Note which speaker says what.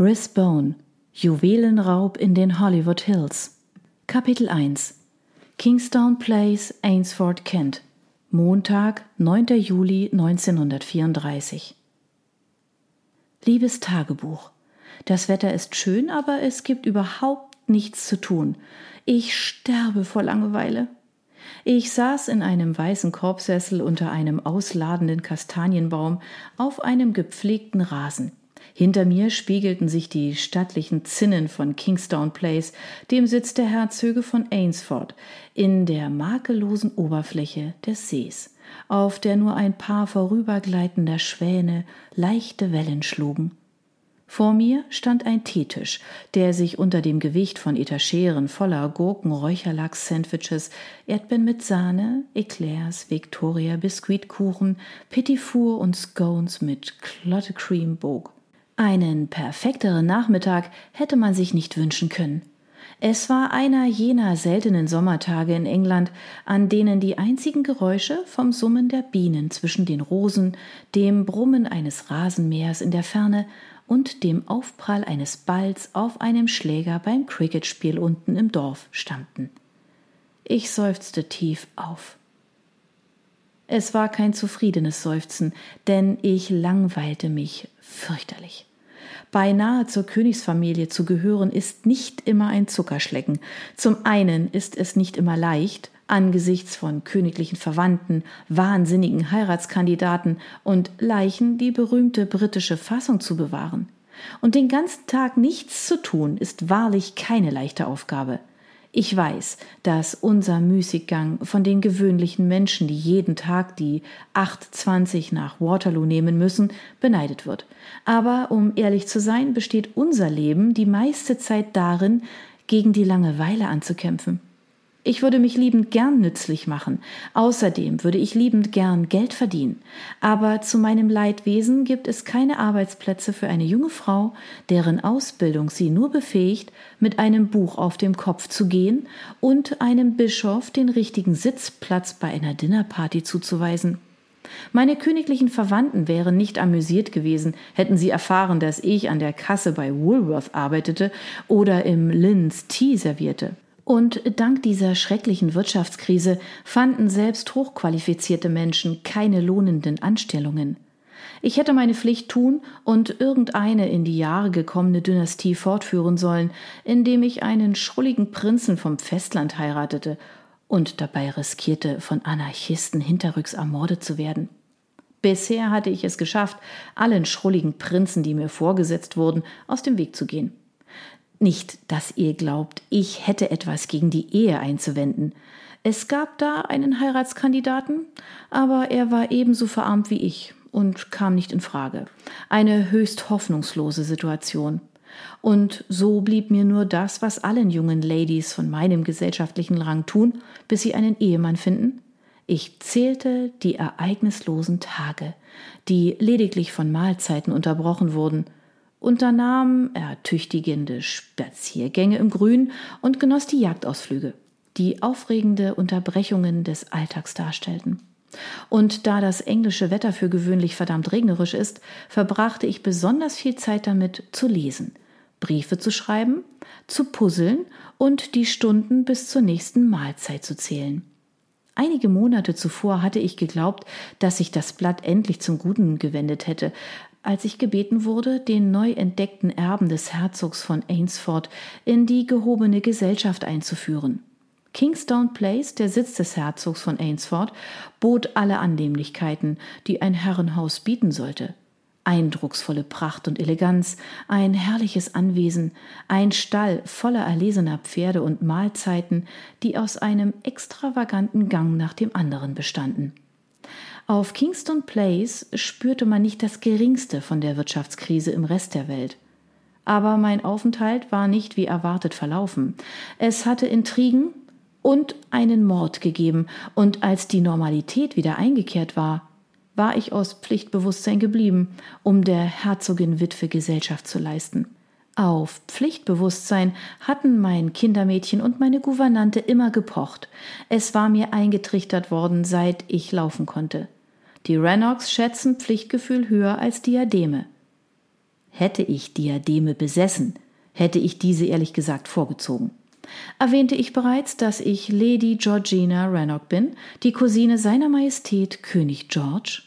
Speaker 1: Risbone Juwelenraub in den Hollywood Hills Kapitel 1 Kingstown Place, Ainsford, Kent Montag, 9. Juli 1934 Liebes Tagebuch Das Wetter ist schön, aber es gibt überhaupt nichts zu tun. Ich sterbe vor Langeweile. Ich saß in einem weißen Korbsessel unter einem ausladenden Kastanienbaum auf einem gepflegten Rasen. Hinter mir spiegelten sich die stattlichen Zinnen von Kingstown Place, dem Sitz der Herzöge von Ainsford, in der makellosen Oberfläche des Sees, auf der nur ein paar vorübergleitender Schwäne leichte Wellen schlugen. Vor mir stand ein Teetisch, der sich unter dem Gewicht von Etageren voller Gurken, Räucherlachs, Sandwiches, Erdbeeren mit Sahne, Eclairs, Victoria, Biskuitkuchen, Petit Four und Scones mit Clotte Cream bog. Einen perfekteren Nachmittag hätte man sich nicht wünschen können. Es war einer jener seltenen Sommertage in England, an denen die einzigen Geräusche vom Summen der Bienen zwischen den Rosen, dem Brummen eines Rasenmähers in der Ferne und dem Aufprall eines Balls auf einem Schläger beim Cricketspiel unten im Dorf stammten. Ich seufzte tief auf. Es war kein zufriedenes Seufzen, denn ich langweilte mich fürchterlich. Beinahe zur Königsfamilie zu gehören ist nicht immer ein Zuckerschlecken. Zum einen ist es nicht immer leicht, angesichts von königlichen Verwandten, wahnsinnigen Heiratskandidaten und Leichen die berühmte britische Fassung zu bewahren. Und den ganzen Tag nichts zu tun, ist wahrlich keine leichte Aufgabe. Ich weiß, dass unser Müßiggang von den gewöhnlichen Menschen, die jeden Tag die 8.20 nach Waterloo nehmen müssen, beneidet wird. Aber um ehrlich zu sein, besteht unser Leben die meiste Zeit darin, gegen die Langeweile anzukämpfen. Ich würde mich liebend gern nützlich machen. Außerdem würde ich liebend gern Geld verdienen. Aber zu meinem Leidwesen gibt es keine Arbeitsplätze für eine junge Frau, deren Ausbildung sie nur befähigt, mit einem Buch auf dem Kopf zu gehen und einem Bischof den richtigen Sitzplatz bei einer Dinnerparty zuzuweisen. Meine königlichen Verwandten wären nicht amüsiert gewesen, hätten sie erfahren, dass ich an der Kasse bei Woolworth arbeitete oder im Linns Tee servierte. Und dank dieser schrecklichen Wirtschaftskrise fanden selbst hochqualifizierte Menschen keine lohnenden Anstellungen. Ich hätte meine Pflicht tun und irgendeine in die Jahre gekommene Dynastie fortführen sollen, indem ich einen schrulligen Prinzen vom Festland heiratete und dabei riskierte, von Anarchisten hinterrücks ermordet zu werden. Bisher hatte ich es geschafft, allen schrulligen Prinzen, die mir vorgesetzt wurden, aus dem Weg zu gehen. Nicht, dass ihr glaubt, ich hätte etwas gegen die Ehe einzuwenden. Es gab da einen Heiratskandidaten, aber er war ebenso verarmt wie ich und kam nicht in Frage. Eine höchst hoffnungslose Situation. Und so blieb mir nur das, was allen jungen Ladies von meinem gesellschaftlichen Rang tun, bis sie einen Ehemann finden. Ich zählte die ereignislosen Tage, die lediglich von Mahlzeiten unterbrochen wurden, unternahm ertüchtigende Spaziergänge im Grün und genoss die Jagdausflüge, die aufregende Unterbrechungen des Alltags darstellten. Und da das englische Wetter für gewöhnlich verdammt regnerisch ist, verbrachte ich besonders viel Zeit damit zu lesen, Briefe zu schreiben, zu puzzeln und die Stunden bis zur nächsten Mahlzeit zu zählen. Einige Monate zuvor hatte ich geglaubt, dass sich das Blatt endlich zum Guten gewendet hätte, als ich gebeten wurde, den neu entdeckten Erben des Herzogs von Ainsford in die gehobene Gesellschaft einzuführen. Kingstone Place, der Sitz des Herzogs von Ainsford, bot alle Annehmlichkeiten, die ein Herrenhaus bieten sollte. Eindrucksvolle Pracht und Eleganz, ein herrliches Anwesen, ein Stall voller erlesener Pferde und Mahlzeiten, die aus einem extravaganten Gang nach dem anderen bestanden. Auf Kingston Place spürte man nicht das geringste von der Wirtschaftskrise im Rest der Welt. Aber mein Aufenthalt war nicht wie erwartet verlaufen. Es hatte Intrigen und einen Mord gegeben, und als die Normalität wieder eingekehrt war, war ich aus Pflichtbewusstsein geblieben, um der Herzogin Witwe Gesellschaft zu leisten. Auf Pflichtbewusstsein hatten mein Kindermädchen und meine Gouvernante immer gepocht. Es war mir eingetrichtert worden, seit ich laufen konnte. Die Rennocks schätzen Pflichtgefühl höher als Diademe. hätte ich Diademe besessen, hätte ich diese ehrlich gesagt vorgezogen. Erwähnte ich bereits, dass ich Lady Georgina Rannoch bin, die Cousine seiner Majestät König George?